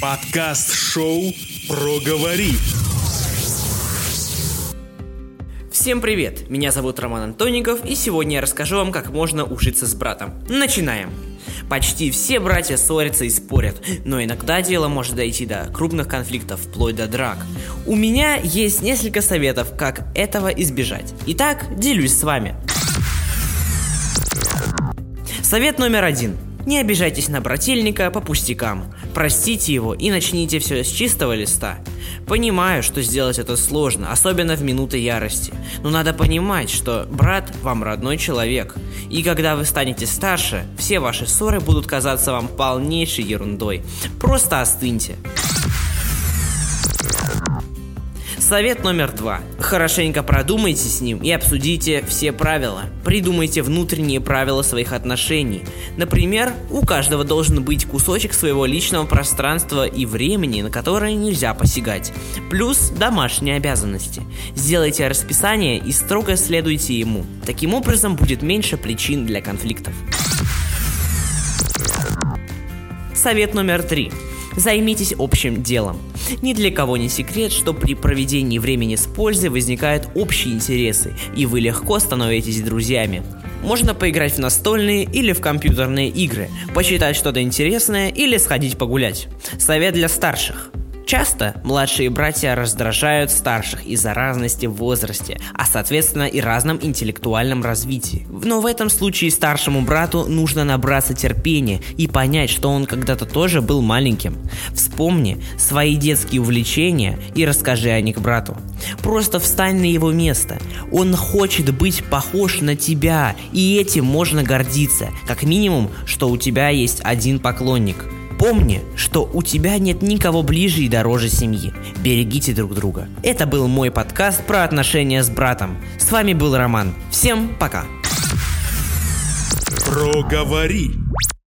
Подкаст-шоу «Проговори». Всем привет! Меня зовут Роман Антоников, и сегодня я расскажу вам, как можно ужиться с братом. Начинаем! Почти все братья ссорятся и спорят, но иногда дело может дойти до крупных конфликтов, вплоть до драк. У меня есть несколько советов, как этого избежать. Итак, делюсь с вами. Совет номер один. Не обижайтесь на брательника по пустякам. Простите его и начните все с чистого листа. Понимаю, что сделать это сложно, особенно в минуты ярости. Но надо понимать, что брат вам родной человек. И когда вы станете старше, все ваши ссоры будут казаться вам полнейшей ерундой. Просто остыньте. Совет номер два. Хорошенько продумайте с ним и обсудите все правила. Придумайте внутренние правила своих отношений. Например, у каждого должен быть кусочек своего личного пространства и времени, на которое нельзя посягать. Плюс домашние обязанности. Сделайте расписание и строго следуйте ему. Таким образом будет меньше причин для конфликтов. Совет номер три. Займитесь общим делом. Ни для кого не секрет, что при проведении времени с пользой возникают общие интересы, и вы легко становитесь друзьями. Можно поиграть в настольные или в компьютерные игры, почитать что-то интересное или сходить погулять. Совет для старших. Часто младшие братья раздражают старших из-за разности в возрасте, а соответственно и разном интеллектуальном развитии. Но в этом случае старшему брату нужно набраться терпения и понять, что он когда-то тоже был маленьким. Вспомни свои детские увлечения и расскажи о них брату. Просто встань на его место. Он хочет быть похож на тебя, и этим можно гордиться. Как минимум, что у тебя есть один поклонник – Помни, что у тебя нет никого ближе и дороже семьи. Берегите друг друга. Это был мой подкаст про отношения с братом. С вами был Роман. Всем пока. Проговори.